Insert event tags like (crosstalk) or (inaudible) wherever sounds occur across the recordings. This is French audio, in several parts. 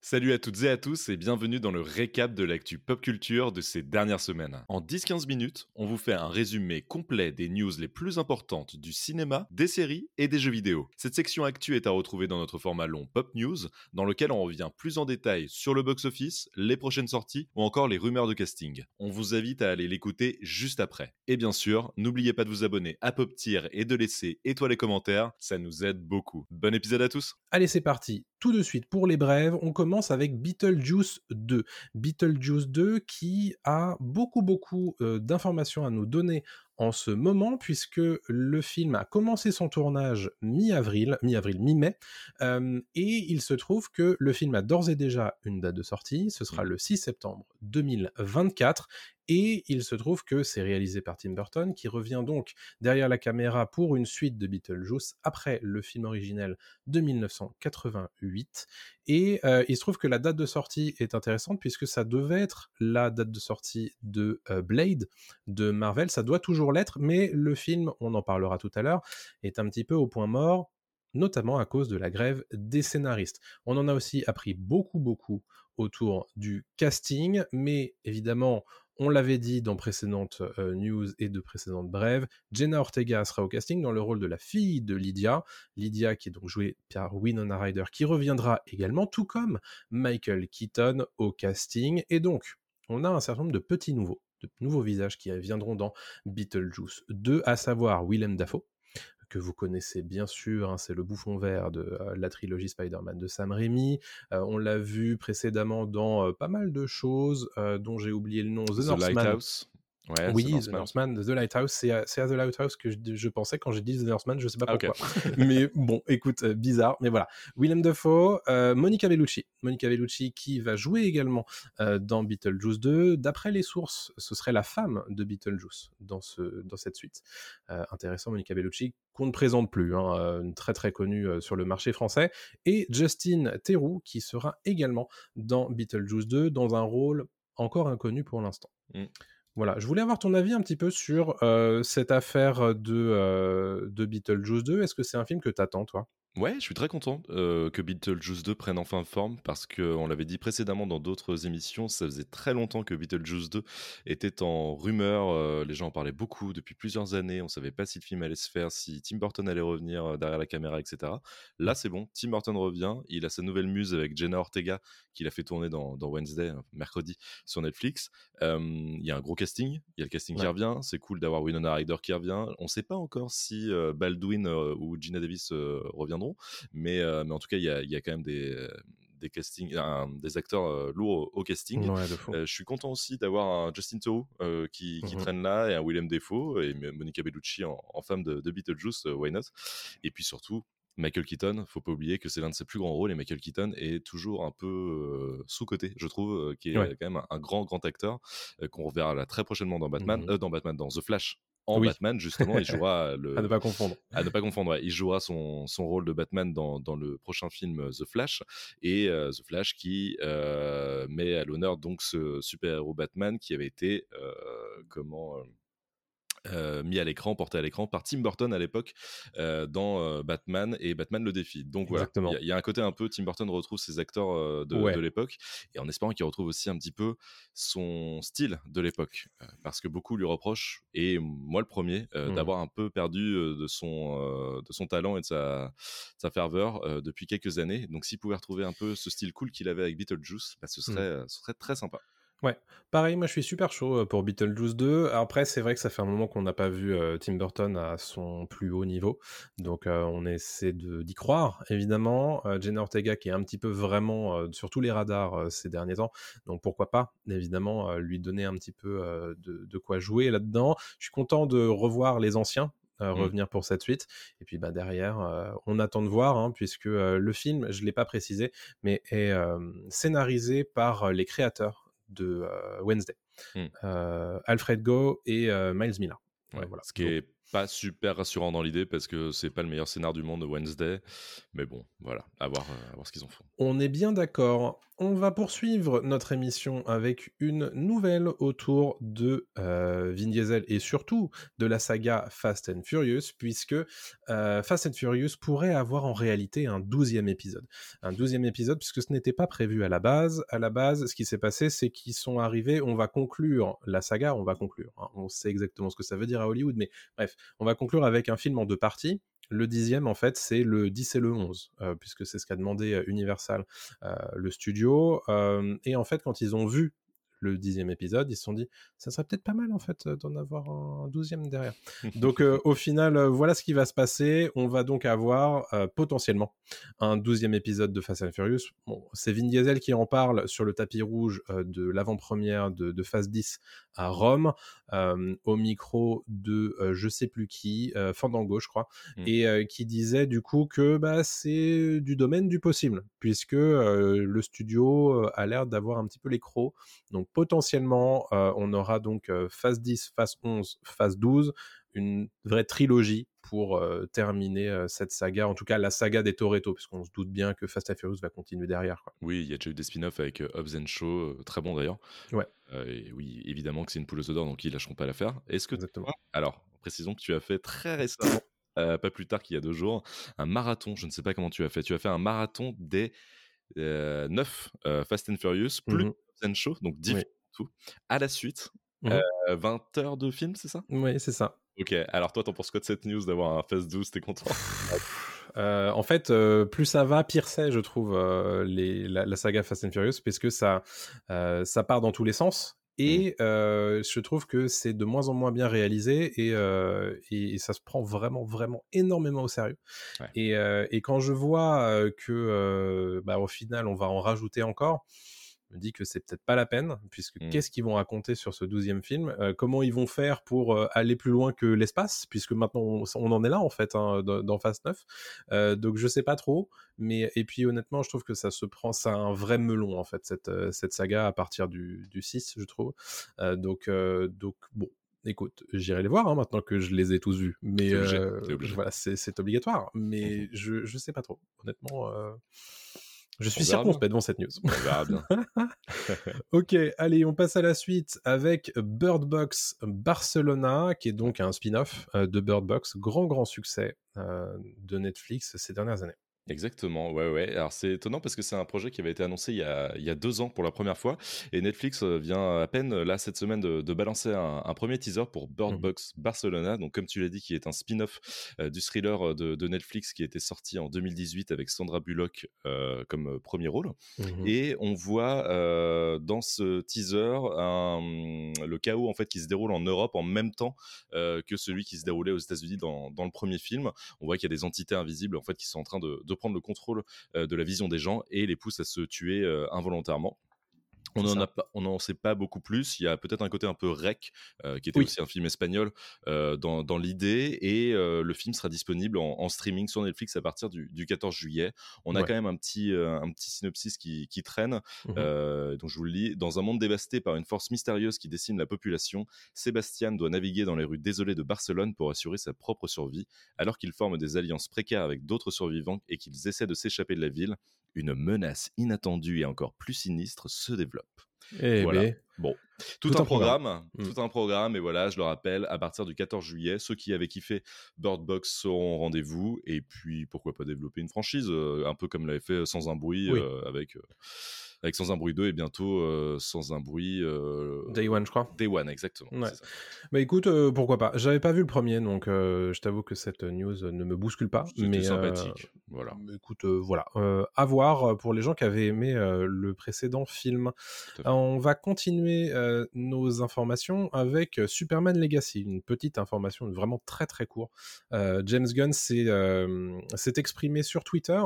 Salut à toutes et à tous et bienvenue dans le récap de l'actu pop culture de ces dernières semaines. En 10-15 minutes, on vous fait un résumé complet des news les plus importantes du cinéma, des séries et des jeux vidéo. Cette section actu est à retrouver dans notre format long Pop News, dans lequel on revient plus en détail sur le box-office, les prochaines sorties ou encore les rumeurs de casting. On vous invite à aller l'écouter juste après. Et bien sûr, n'oubliez pas de vous abonner à Pop Tier et de laisser étoiles et commentaires, ça nous aide beaucoup. Bon épisode à tous Allez, c'est parti. Tout de suite, pour les brèves, on commence avec Beetlejuice 2. Beetlejuice 2 qui a beaucoup, beaucoup euh, d'informations à nous donner en ce moment, puisque le film a commencé son tournage mi-avril, mi-avril, mi-mai, euh, et il se trouve que le film a d'ores et déjà une date de sortie, ce sera le 6 septembre 2024, et il se trouve que c'est réalisé par Tim Burton, qui revient donc derrière la caméra pour une suite de Beetlejuice après le film originel de 1988. Et euh, il se trouve que la date de sortie est intéressante puisque ça devait être la date de sortie de euh, Blade de Marvel. Ça doit toujours l'être, mais le film, on en parlera tout à l'heure, est un petit peu au point mort notamment à cause de la grève des scénaristes. On en a aussi appris beaucoup, beaucoup autour du casting, mais évidemment, on l'avait dit dans précédentes euh, news et de précédentes brèves, Jenna Ortega sera au casting dans le rôle de la fille de Lydia. Lydia qui est donc jouée par Winona Ryder qui reviendra également, tout comme Michael Keaton au casting. Et donc, on a un certain nombre de petits nouveaux, de nouveaux visages qui viendront dans Beetlejuice 2, à savoir Willem Dafoe, que vous connaissez bien sûr, hein, c'est le bouffon vert de euh, la trilogie Spider-Man de Sam Raimi. Euh, on l'a vu précédemment dans euh, pas mal de choses dont j'ai oublié le nom. The, Northman. Oui, The Northman, The Lighthouse, c'est à, The Lighthouse que je, pensais quand j'ai dit The Northman, je sais pas pourquoi. (laughs) mais bon, écoute, bizarre, mais voilà. Willem Dafoe, Monica Bellucci, Monica Bellucci qui va jouer également dans Beetlejuice 2. D'après les sources, ce serait la femme de Beetlejuice dans, ce, dans cette suite. intéressant, Monica Bellucci, qu'on ne présente plus, hein, très très connue sur le marché français. Et Justin Theroux qui sera également dans Beetlejuice 2 dans un rôle encore inconnu pour l'instant. Mmh. Voilà, je voulais avoir ton avis un petit peu sur cette affaire de, de Beetlejuice 2. Est-ce que c'est un film que tu attends, toi? Ouais, je suis très content euh, que Beetlejuice 2 prenne enfin forme parce qu'on l'avait dit précédemment dans d'autres émissions, ça faisait très longtemps que Beetlejuice 2 était en rumeur, euh, les gens en parlaient beaucoup depuis plusieurs années, on savait pas si le film allait se faire, si Tim Burton allait revenir euh, derrière la caméra, etc. Là c'est bon, Tim Burton revient, il a sa nouvelle muse avec Jenna Ortega qu'il a fait tourner dans, Wednesday, mercredi, sur Netflix. Il y a un gros casting, il y a le casting qui revient, c'est cool d'avoir Winona Ryder qui revient, on sait pas encore si Baldwin ou Gina Davis reviendront mais, euh, mais en tout cas, il y a, y a, quand même des, des castings, des acteurs euh, lourds au, casting. Euh, je suis content aussi d'avoir un Justin Theroux qui, qui mmh traîne là et un William Defoe et Monica Bellucci en, femme de, de, Beetlejuice, why not? Et puis surtout, Michael Keaton, faut pas oublier que c'est l'un de ses plus grands rôles et Michael Keaton est toujours un peu sous-côté, je trouve, qui est quand même un, grand, grand acteur qu'on reverra là très prochainement dans Batman, mmh dans Batman, dans The Flash en Batman, justement, il jouera (laughs) le. à ne pas confondre. À ne pas confondre, Il jouera son, son rôle de Batman dans, dans, le prochain film euh, The Flash. Et euh, The Flash qui euh, met à l'honneur donc ce super-héros Batman qui avait été. comment euh, mis à l'écran, porté à l'écran par Tim Burton à l'époque euh, dans euh, Batman et Batman le défi. Donc voilà, il y, a un côté un peu Tim Burton retrouve ses acteurs de, l'époque et en espérant qu'il retrouve aussi un petit peu son style de l'époque parce que beaucoup lui reprochent et moi le premier mmh. d'avoir un peu perdu de son de son talent et de sa, sa ferveur depuis quelques années. Donc s'il pouvait retrouver un peu ce style cool qu'il avait avec Beetlejuice, bah, ce mmh. serait ce serait très sympa. Ouais, pareil, moi je suis super chaud pour Beetlejuice 2. Après, c'est vrai que ça fait un moment qu'on n'a pas vu Tim Burton à son plus haut niveau. Donc on essaie d'y croire, évidemment. Jenna Ortega qui est un petit peu vraiment sur tous les radars ces derniers temps. Donc pourquoi pas, évidemment, lui donner un petit peu de, quoi jouer là-dedans. Je suis content de revoir les anciens. Mmh. revenir pour cette suite et puis bah derrière on attend de voir hein, puisque le film je l'ai pas précisé mais est scénarisé par les créateurs de euh, Wednesday. Hmm. Euh, Alfred Go et euh, Miles Miller. voilà. Ce qui est pas super rassurant dans l'idée parce que c'est pas le meilleur scénar du monde de Wednesday. Mais bon, voilà, à voir, à voir ce qu'ils en font. On est bien d'accord. On va poursuivre notre émission avec une nouvelle autour de euh, Vin Diesel et surtout de la saga Fast and Furious, puisque euh, Fast and Furious pourrait avoir en réalité un douzième épisode. Un douzième épisode, puisque ce n'était pas prévu à la base. À la base, ce qui s'est passé, c'est qu'ils sont arrivés, on va conclure la saga, on va conclure. Hein. on sait exactement ce que ça veut dire à Hollywood, mais bref, on va conclure avec un film en deux parties le dixième, en fait, c'est le 10 et le 11, euh, puisque c'est ce qu'a demandé euh, Universal, euh, le studio. et en fait, quand ils ont vu le dixième épisode, ils se sont dit, ça serait peut-être pas mal en fait d'en avoir un douzième derrière. (laughs) donc au final, voilà ce qui va se passer. On va donc avoir potentiellement un douzième épisode de Fast and Furious. Bon, c'est Vin Diesel qui en parle sur le tapis rouge de l'avant-première de, de Phase 10 à Rome, au micro de je sais plus qui, Fandango je crois, mmh. et qui disait du coup que bah, c'est du domaine du possible, puisque le studio a l'air d'avoir un petit peu les crocs. Donc potentiellement, on aura donc phase 10, phase 11, phase 12, une vraie trilogie pour terminer cette saga, en tout cas la saga des Toretto, puisqu'on se doute bien que Fast and Furious va continuer derrière. Oui, il y a déjà eu des spin-offs avec Hobbs and Shaw, très bon d'ailleurs. Ouais. et oui, évidemment que c'est une poule aux odeurs, donc ils lâcheront pas l'affaire. Est-ce que Exactement. Alors, précisons que tu as fait très récemment, pas plus tard qu'il y a deux jours, un marathon. Je ne sais pas comment tu as fait. Tu as fait un marathon des 9 Fast and Furious plus mmh and Shaw, donc 10 tout, à la suite. 20 mmh heures de film, c'est ça? Oui, c'est ça. Ok, alors toi, t'en penses quoi de cette news d'avoir un Phase 12 T'es content? Euh, en fait, euh, plus ça va, pire c'est, je trouve, euh, les, la, saga Fast and Furious, parce que ça, ça part dans tous les sens. Mmh. Et je trouve que c'est de moins en moins bien réalisé et, et, ça se prend vraiment, vraiment énormément au sérieux. Et, et, quand je vois que, bah, au final, on va en rajouter encore, me dit que c'est peut-être pas la peine, puisque mmh. qu'est-ce qu'ils vont raconter sur ce douzième film euh, Comment ils vont faire pour euh, aller plus loin que l'espace Puisque maintenant on, en est là en fait hein, dans, Fast 9. Euh, donc je sais pas trop, mais et puis honnêtement je trouve que ça se prend, c'est un vrai melon en fait cette, cette saga à partir du, du 6 je trouve. donc donc bon. Écoute, j'irai les voir hein, maintenant que je les ai tous vus. Mais voilà, c'est obligatoire. Mais mmh je, je sais pas trop. Honnêtement, je suis circonspect devant cette news. On verra bien. (laughs) ok, allez, on passe à la suite avec Bird Box Barcelona, qui est donc un spin-off euh, de Bird Box, grand grand succès euh, de Netflix ces dernières années. Exactement, ouais, ouais. Alors c'est étonnant parce que c'est un projet qui avait été annoncé il y, a, il y a deux ans pour la première fois et Netflix euh, vient à peine là cette semaine de, de balancer un, un, premier teaser pour Bird mmh. Box Barcelona, donc comme tu l'as dit, qui est un spin-off euh, du thriller de, de, Netflix qui a été sorti en 2018 avec Sandra Bullock euh, comme premier rôle. Mmh et on voit euh, dans ce teaser un, le chaos en fait qui se déroule en Europe en même temps que celui qui se déroulait aux États-Unis dans, dans, le premier film. On voit qu'il y a des entités invisibles en fait qui sont en train de, de prendre le contrôle de la vision des gens et les pousse à se tuer involontairement. On n'en on en sait pas beaucoup plus. Il y a peut-être un côté un peu rec, euh, qui était aussi un film espagnol euh, dans, dans l'idée, et euh, le film sera disponible en, streaming sur Netflix à partir du, du 14 juillet. On a quand même un petit, un petit synopsis qui, qui traîne, mmh donc je vous le lis. Dans un monde dévasté par une force mystérieuse qui décime la population, Sébastien doit naviguer dans les rues désolées de Barcelone pour assurer sa propre survie, alors qu'il forme des alliances précaires avec d'autres survivants et qu'ils essaient de s'échapper de la ville une menace inattendue et encore plus sinistre se développe. Eh voilà. Bon, tout, un, programme, mmh. tout un programme, et voilà, je le rappelle, à partir du 14 juillet, ceux qui avaient kiffé Bird Box seront au rendez-vous, et puis pourquoi pas développer une franchise, euh, un peu comme l'avait fait Sans un bruit euh, avec. Euh, avec Sans un bruit 2 et bientôt euh, Sans un bruit. Euh, Day One, je crois. Day One, exactement. Bah écoute, euh, pourquoi pas. J'avais pas vu le premier, donc je t'avoue que cette news ne me bouscule pas. Mais sympathique. Voilà. Écoute, voilà. à voir pour les gens qui avaient aimé le précédent film. on va continuer nos informations avec Superman Legacy, une petite information vraiment très très courte. James Gunn s'est exprimé sur Twitter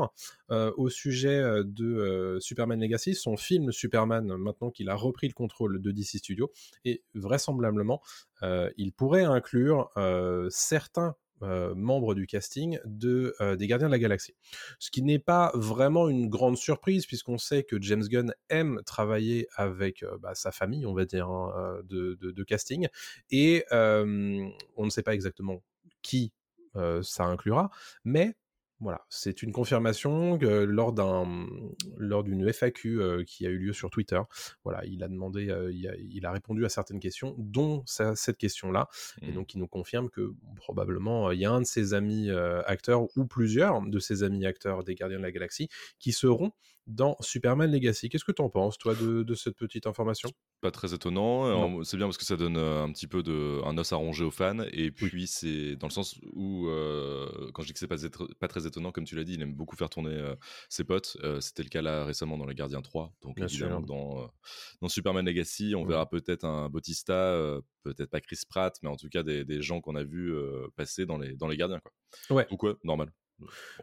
au sujet de Superman Legacy son film Superman, maintenant qu'il a repris le contrôle de DC Studios, et vraisemblablement, euh, il pourrait inclure euh, certains euh, membres du casting de, des Gardiens de la Galaxie. Ce qui n'est pas vraiment une grande surprise, puisqu'on sait que James Gunn aime travailler avec bah, sa famille, on va dire, hein, de, de, casting, et on ne sait pas exactement qui ça inclura, mais Voilà, c'est une confirmation que lors d'un lors d'une FAQ euh, qui a eu lieu sur Twitter, voilà, il a demandé, euh, il, a, répondu à certaines questions, dont cette question-là, et mmh. donc il nous confirme que probablement il y a un de ses amis acteurs ou plusieurs de ses amis acteurs des Gardiens de la Galaxie qui seront dans Superman Legacy. Qu'est-ce que tu en penses, toi, de, cette petite information? Pas très étonnant. C'est bien parce que ça donne euh, un petit peu de, un os à ronger aux fans. Et puis, c'est dans le sens où, euh, quand je dis que c'est pas, pas très étonnant, comme tu l'as dit, il aime beaucoup faire tourner euh, ses potes. C'était le cas là récemment dans Les Gardiens 3. Donc, évidemment, dans, dans Superman Legacy, on verra peut-être un Bautista, peut-être pas Chris Pratt, mais en tout cas des, des gens qu'on a vus passer dans les, dans les Gardiens. Quoi. Ouais. Donc, ouais, normal.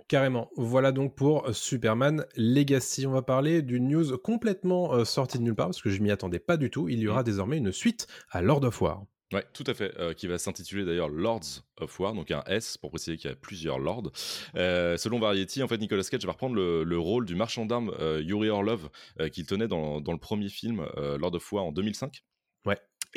Carrément. Voilà donc pour euh, Superman Legacy. On va parler d'une news complètement euh, sortie de nulle part parce que je m'y attendais pas du tout. Il y aura mmh. désormais une suite à Lord of War. Ouais, tout à fait, euh, qui va s'intituler d'ailleurs Lords of War, donc un S pour préciser qu'il y a plusieurs lords. selon Variety, en fait, Nicolas Cage va reprendre le, rôle du marchand d'armes Yuri Orlov qu'il tenait dans, dans, le premier film Lord of War en 2005.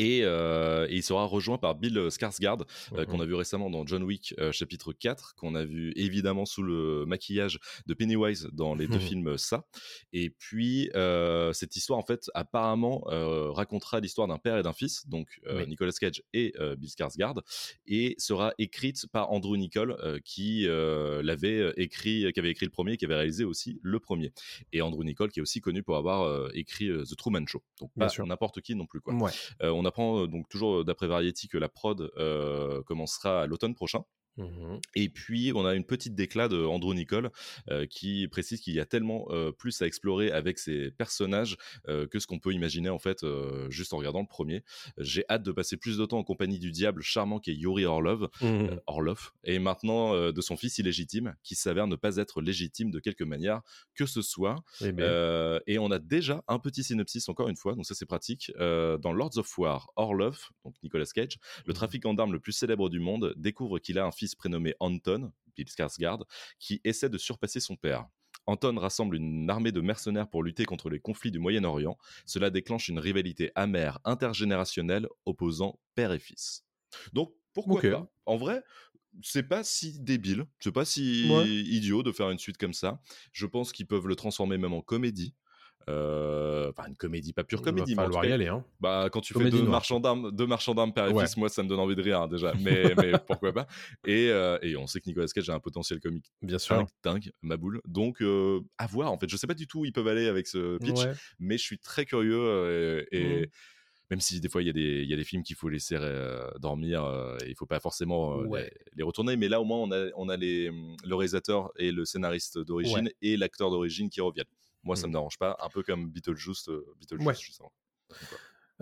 Euh, et, il sera rejoint par Bill Skarsgård, euh, qu'on a vu récemment dans John Wick euh, chapitre 4, qu'on a vu évidemment sous le maquillage de Pennywise dans les deux films Ça. Et puis, cette histoire, en fait, apparemment, racontera l'histoire d'un père et d'un fils, donc Nicolas Cage et Bill Skarsgård, et sera écrite par Andrew Nicole, qui l'avait écrit, qui avait écrit le premier, qui avait réalisé aussi le premier. Et Andrew Nicole, qui est aussi connu pour avoir écrit The Truman Show. Donc, pas n'importe qui non plus, quoi. Ouais on apprend donc toujours d'après Variety que la prod commencera à l'automne prochain. Mmh Et puis, on a une petite déclat de Andrew Nicole qui précise qu'il y a tellement plus à explorer avec ces personnages que ce qu'on peut imaginer en fait juste en regardant le premier. J'ai hâte de passer plus de temps en compagnie du diable charmant qui est Yuri Orlov, mmh Orlov et maintenant de son fils illégitime qui s'avère ne pas être légitime de quelque manière que ce soit. Et on a déjà un petit synopsis encore une fois, donc ça c'est pratique. dans Lords of War, Orlov, donc Nicolas Cage, le mmh trafiquant d'armes le plus célèbre du monde, découvre qu'il a un fils prénommé Anton, Bill Skarsgård, qui essaie de surpasser son père. Anton rassemble une armée de mercenaires pour lutter contre les conflits du Moyen-Orient. Cela déclenche une rivalité amère intergénérationnelle opposant père et fils. Donc pourquoi pas? En vrai, c'est pas si débile, c'est pas si idiot de faire une suite comme ça. Je pense qu'ils peuvent le transformer même en comédie. Euh, enfin, une comédie, pas pure comédie. Il va y aller. Hein. Bah, quand tu fais deux marchands d'armes, deux marchands d'armes père et fils, moi, ça me donne envie de rire hein, déjà. (laughs) Mais, mais pourquoi pas et, euh, et, on sait que Nicolas Cage a un potentiel comique bien sûr dingue, ma boule. Donc, euh, à voir. En fait, je sais pas du tout où ils peuvent aller avec ce pitch, mais je suis très curieux et, mmh. même si des fois il y, a des, y a des films qu'il faut laisser dormir, il il faut pas forcément les, retourner, mais là au moins on a, on a les, le réalisateur et le scénariste d'origine et l'acteur d'origine qui reviennent. Moi, ça mmh. me dérange pas, un peu comme Beetlejuice, euh, Beetlejuice ouais. justement.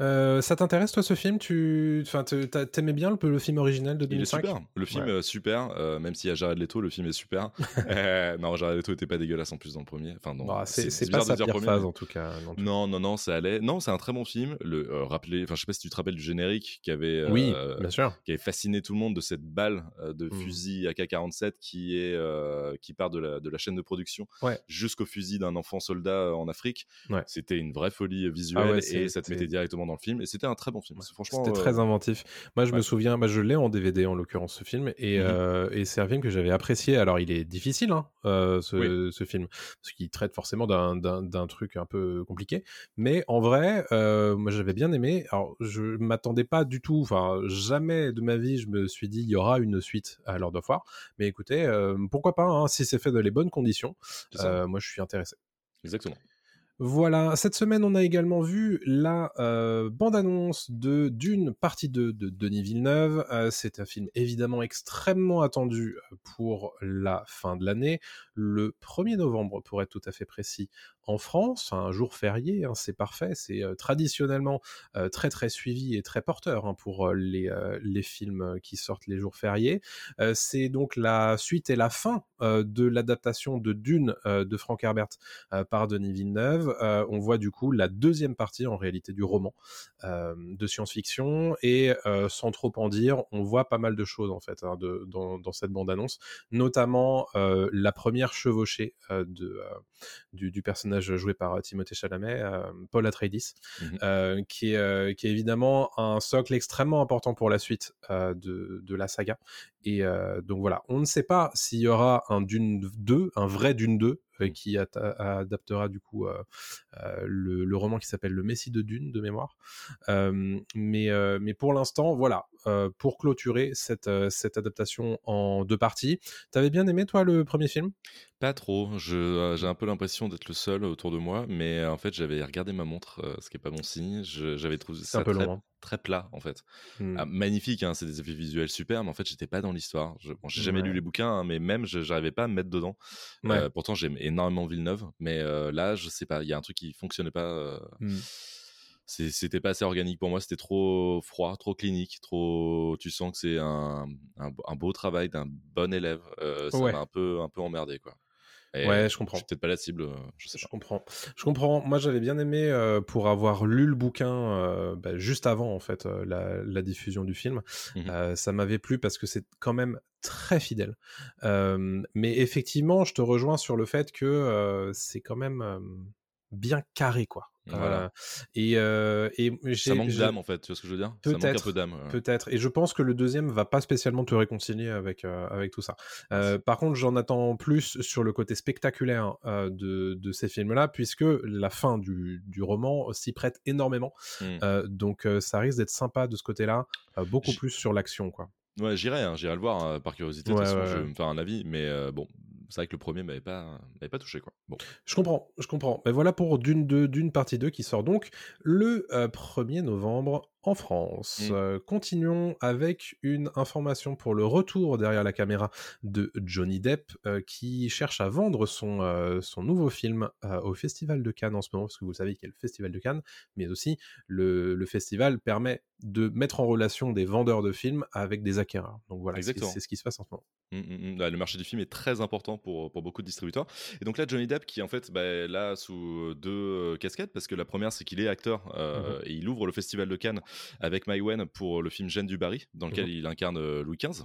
Euh, ça t'intéresse toi ce film? Tu enfin, t'aimais bien le, le, film original de 2005 Il est super. Le film est super, euh, même s'il y a Jared Leto, le film est super. (laughs) euh, non, Jared Leto était pas dégueulasse en plus dans le premier. Enfin, bah, c'est pas sa pire phase en tout cas. Non, non, non, ça allait. Non, c'est un très bon film. Le euh, rappeler, enfin, je sais pas si tu te rappelles du générique qui avait, oui, bien sûr, qui avait fasciné tout le monde de cette balle de mmh. fusil AK-47 qui est qui part de la, de la chaîne de production jusqu'au fusil d'un enfant soldat en Afrique. C'était une vraie folie ah visuelle et ça te mettait directement dans le film et c'était un très bon film. Franchement, c'était très euh, inventif. Moi, je me souviens, bah, je l'ai en DVD en l'occurrence ce film et, mmh euh, et c'est un film que j'avais apprécié. Alors, il est difficile hein, euh, ce, ce, film parce qu'il traite forcément d'un truc un peu compliqué, mais en vrai, moi, j'avais bien aimé. Alors, je m'attendais pas du tout. Enfin, jamais de ma vie, je me suis dit il y aura une suite à Lord of War. Mais écoutez, pourquoi pas hein, si c'est fait dans les bonnes conditions. moi, je suis intéressé. Exactement. Voilà, cette semaine, on a également vu la euh, bande-annonce de d'une partie 2 de Denis Villeneuve. Euh, c'est un film évidemment extrêmement attendu euh, pour la fin de l'année, le 1er novembre pour être tout à fait précis en France, un jour férié, hein, c'est parfait, c'est traditionnellement très très suivi et très porteur hein, pour les, les films qui sortent les jours fériés. c'est donc la suite et la fin de l'adaptation de Dune de Frank Herbert par Denis Villeneuve. on voit du coup la deuxième partie en réalité du roman de science-fiction et sans trop en dire, on voit pas mal de choses en fait hein, de, dans, dans, cette bande-annonce, notamment la première chevauchée de, du, du personnage joué par euh, Timothée Chalamet, euh, Paul Atreides, mmh euh, qui, est, qui est évidemment un socle extrêmement important pour la suite de, de, la saga. Et donc voilà, on ne sait pas s'il y aura un Dune 2, un vrai Dune 2, Mmh. qui adaptera du coup le, le, roman qui s'appelle Le Messie de Dune de mémoire. mais, mais pour l'instant, voilà, pour clôturer cette, cette adaptation en deux parties. T'avais bien aimé toi le premier film? Pas trop. J'ai un peu l'impression d'être le seul autour de moi, mais en fait j'avais regardé ma montre, ce qui est pas bon signe. j'avais trouvé ça un peu très, long, hein. très plat en fait. Mmh. Ah, magnifique, hein, c'est des effets visuels super, mais en fait j'étais pas dans l'histoire. Je, bon, j'ai jamais lu les bouquins, hein, mais même j'arrivais pas à me mettre dedans. pourtant j'aime énormément Villeneuve, mais là je sais pas, il y a un truc qui fonctionnait pas. Mmh. C'était pas assez organique pour moi, c'était trop froid, trop clinique, trop. Tu sens que c'est un, un, beau travail d'un bon élève. ça m'a un peu, un peu emmerdé quoi ouais, je comprends. Je peut-être pas la cible, je sais Je comprends. Je comprends. Moi, j'avais bien aimé pour avoir lu le bouquin bah, juste avant en fait la, diffusion du film. Mmh ça m'avait plu parce que c'est quand même très fidèle. mais effectivement, je te rejoins sur le fait que c'est quand même bien carré quoi. Voilà. et, et ça manque d'âme en fait, tu vois ce que je veux dire? Peut-être, ça manque un peu d'âme. Peut-être. Et je pense que le deuxième va pas spécialement te réconcilier avec avec tout ça. par contre, j'en attends plus sur le côté spectaculaire de, de, ces films-là, puisque la fin du, du roman s'y prête énormément. Mmh. donc ça risque d'être sympa de ce côté-là, beaucoup plus sur l'action, quoi. Ouais, j'irai, hein, j'irai le voir hein, par curiosité. de toute façon, je vais me faire un avis, mais bon, c'est vrai que le premier m'avait pas, m'avait pas touché. Quoi. Bon. Je comprends, je comprends. Mais voilà pour Dune 2, Dune partie 2 qui sort donc le 1er novembre en France. Mmh. Euh, continuons avec une information pour le retour derrière la caméra de Johnny Depp, euh, qui cherche à vendre son, euh, son nouveau film au Festival de Cannes en ce moment, parce que vous savez qu'il y a le Festival de Cannes, mais aussi le, festival permet de mettre en relation des vendeurs de films avec des acquéreurs. Donc voilà, c'est ce qui se passe en ce moment. Mmh, mmh, le marché du film est très important pour, pour beaucoup de distributeurs. Et donc là, Johnny Depp, qui en fait, bah, là, sous deux casquettes, parce que la première, c'est qu'il est acteur et il ouvre le Festival de Cannes avec Wen pour le film Jeanne du Barry, dans lequel mmh il incarne euh, Louis XV.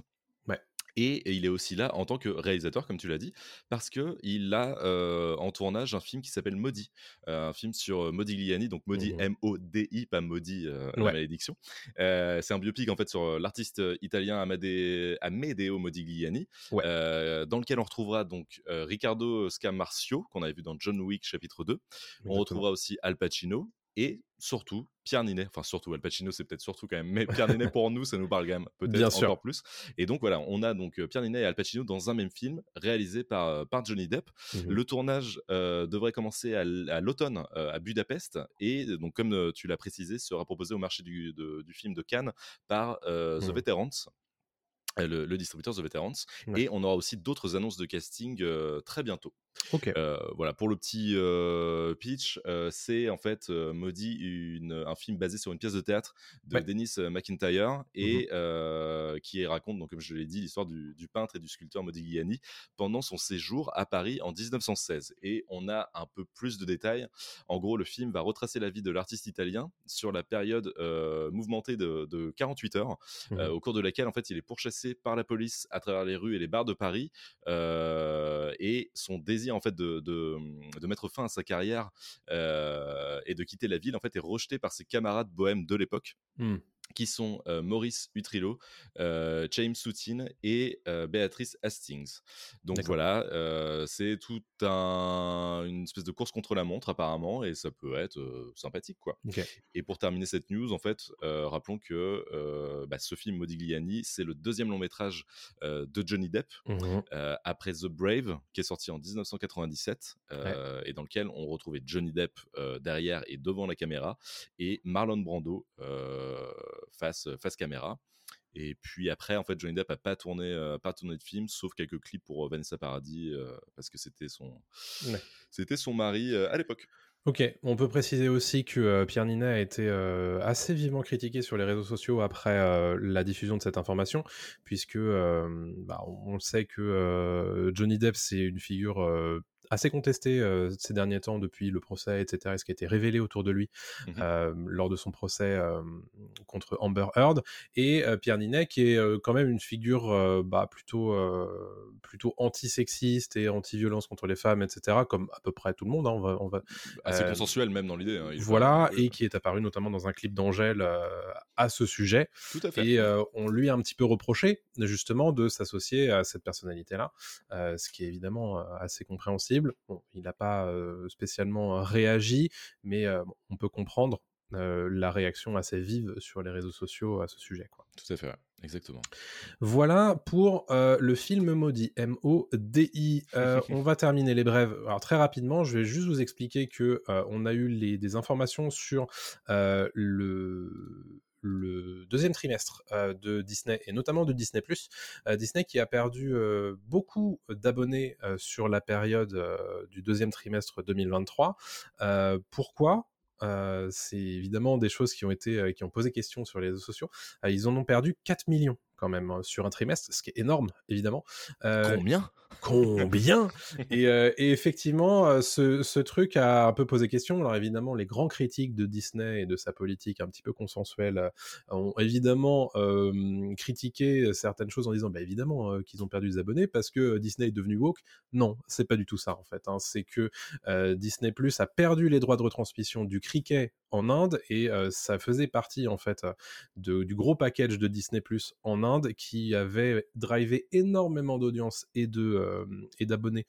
Et, il est aussi là en tant que réalisateur, comme tu l'as dit, parce que il a euh, en tournage un film qui s'appelle Maudit, euh, un film sur Modigliani, donc Maudit mmh M-O-D-I, pas Maudit la malédiction. c'est un biopic en fait sur l'artiste italien Amedeo Modigliani, dans lequel on retrouvera donc Riccardo Scamarcio qu'on avait vu dans John Wick chapitre 2. On retrouvera aussi Al Pacino et surtout Pierre Ninet, enfin surtout Al Pacino c'est peut-être surtout quand même, mais Pierre Ninet (laughs) pour nous ça nous parle quand même peut-être encore plus. Et donc voilà, on a donc Pierre Ninet et Al Pacino dans un même film réalisé par, par Johnny Depp. Mmh Le tournage devrait commencer à, l'automne à Budapest et donc comme tu l'as précisé sera proposé au marché du, du film de Cannes par The mmh. Veterans le, distributeur The Veterans. Et on aura aussi d'autres annonces de casting très bientôt. Ok. voilà, pour le petit pitch, c'est en fait Maudit, une, un film basé sur une pièce de théâtre de Dennis McIntyre et mmh qui raconte, donc, comme je l'ai dit, l'histoire du, peintre et du sculpteur Modigliani pendant son séjour à Paris en 1916. Et on a un peu plus de détails. En gros, le film va retracer la vie de l'artiste italien sur la période mouvementée de, de 48 heures, mmh au cours de laquelle en fait il est pourchassé par la police à travers les rues et les bars de Paris euh, et son désir en fait de, de, mettre fin à sa carrière euh, et de quitter la ville en fait est rejeté par ses camarades bohèmes de l'époque. Mmh qui sont Maurice Utrillo, James Soutine et Béatrice Hastings. Donc voilà, c'est tout un, une espèce de course contre la montre apparemment, et ça peut être sympathique quoi. Et pour terminer cette news, en fait, rappelons que bah, ce film Modigliani, c'est le deuxième long métrage de Johnny Depp mmh après The Brave, qui est sorti en 1997 et dans lequel on retrouvait Johnny Depp derrière et devant la caméra et Marlon Brando face, face caméra. Et puis après, en fait, Johnny Depp n'a pas tourné, pas tourné de film, sauf quelques clips pour Vanessa Paradis, parce que c'était son, c'était son mari à l'époque. Ok, on peut préciser aussi que Pierre Ninet a été assez vivement critiqué sur les réseaux sociaux après la diffusion de cette information, puisque bah, on sait que Johnny Depp c'est une figure assez contesté ces derniers temps depuis le procès, etc., ce qui a été révélé autour de lui mmh lors de son procès contre Amber Heard, et Pierre Ninet, qui est quand même une figure bah, plutôt, plutôt anti-sexiste et anti-violence contre les femmes, etc., comme à peu près tout le monde. Hein, on va, on va, assez consensuel même dans l'idée. Hein, voilà, et qui est apparu notamment dans un clip d'Angèle à ce sujet. Tout à fait. Et on lui a un petit peu reproché justement de s'associer à cette personnalité-là, ce qui est évidemment assez compréhensible. Bon, il n'a pas spécialement réagi, mais on peut comprendre la réaction assez vive sur les réseaux sociaux à ce sujet. Quoi. Tout à fait, exactement. Voilà pour le film maudit, M-O-D-I. on (laughs) va terminer les brèves. Alors très rapidement, je vais juste vous expliquer que on a eu les, des informations sur le le deuxième trimestre de Disney et notamment de Disney ⁇ Disney qui a perdu beaucoup d'abonnés sur la période du deuxième trimestre 2023. pourquoi? C'est évidemment des choses qui ont été qui ont posé question sur les réseaux sociaux. ils en ont perdu 4 millions quand même hein, sur un trimestre, ce qui est énorme évidemment. Combien? Combien? (laughs) Et, et, effectivement, ce, ce, truc a un peu posé question. Alors évidemment, les grands critiques de Disney et de sa politique un petit peu consensuelle ont évidemment critiqué certaines choses en disant, bah évidemment qu'ils ont perdu des abonnés parce que Disney est devenu woke. Non, c'est pas du tout ça en fait. Hein. C'est que Disney Plus a perdu les droits de retransmission du cricket en Inde et ça faisait partie en fait de, du gros package de Disney Plus en Inde qui avait drivé énormément d'audience et de et d'abonnés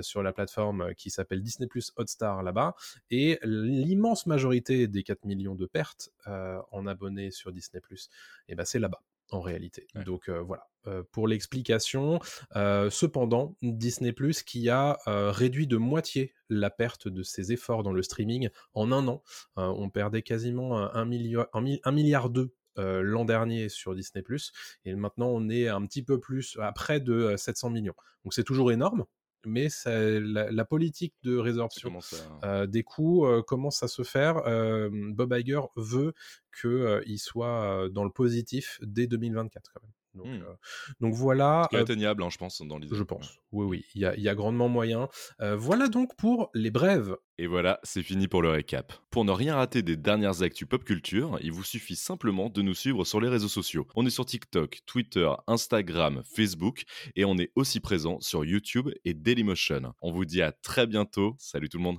sur la plateforme qui s'appelle Disney Plus Hotstar là-bas et l'immense majorité des 4 millions de pertes en abonnés sur Disney Plus et ben c'est là-bas en réalité. Donc voilà, pour l'explication. cependant, Disney ⁇ qui a réduit de moitié la perte de ses efforts dans le streaming en un an. on perdait quasiment un, milliard, un, milliard l'an dernier sur Disney ⁇ et maintenant on est un petit peu plus, à près de 700 millions. Donc c'est toujours énorme, mais la, politique de résorption des coûts commence à se faire. Bob Iger veut qu'il soit dans le positif dès 2024 quand même. Donc, mmh. donc voilà. C'est atteignable, hein, je pense, dans l'idée. Je pense. Oui, oui, il y a, y a, grandement moyen. voilà donc pour les brèves. Et voilà, c'est fini pour le récap. Pour ne rien rater des dernières actus pop culture, il vous suffit simplement de nous suivre sur les réseaux sociaux. On est sur TikTok, Twitter, Instagram, Facebook et on est aussi présent sur YouTube et Dailymotion. On vous dit à très bientôt. Salut tout le monde.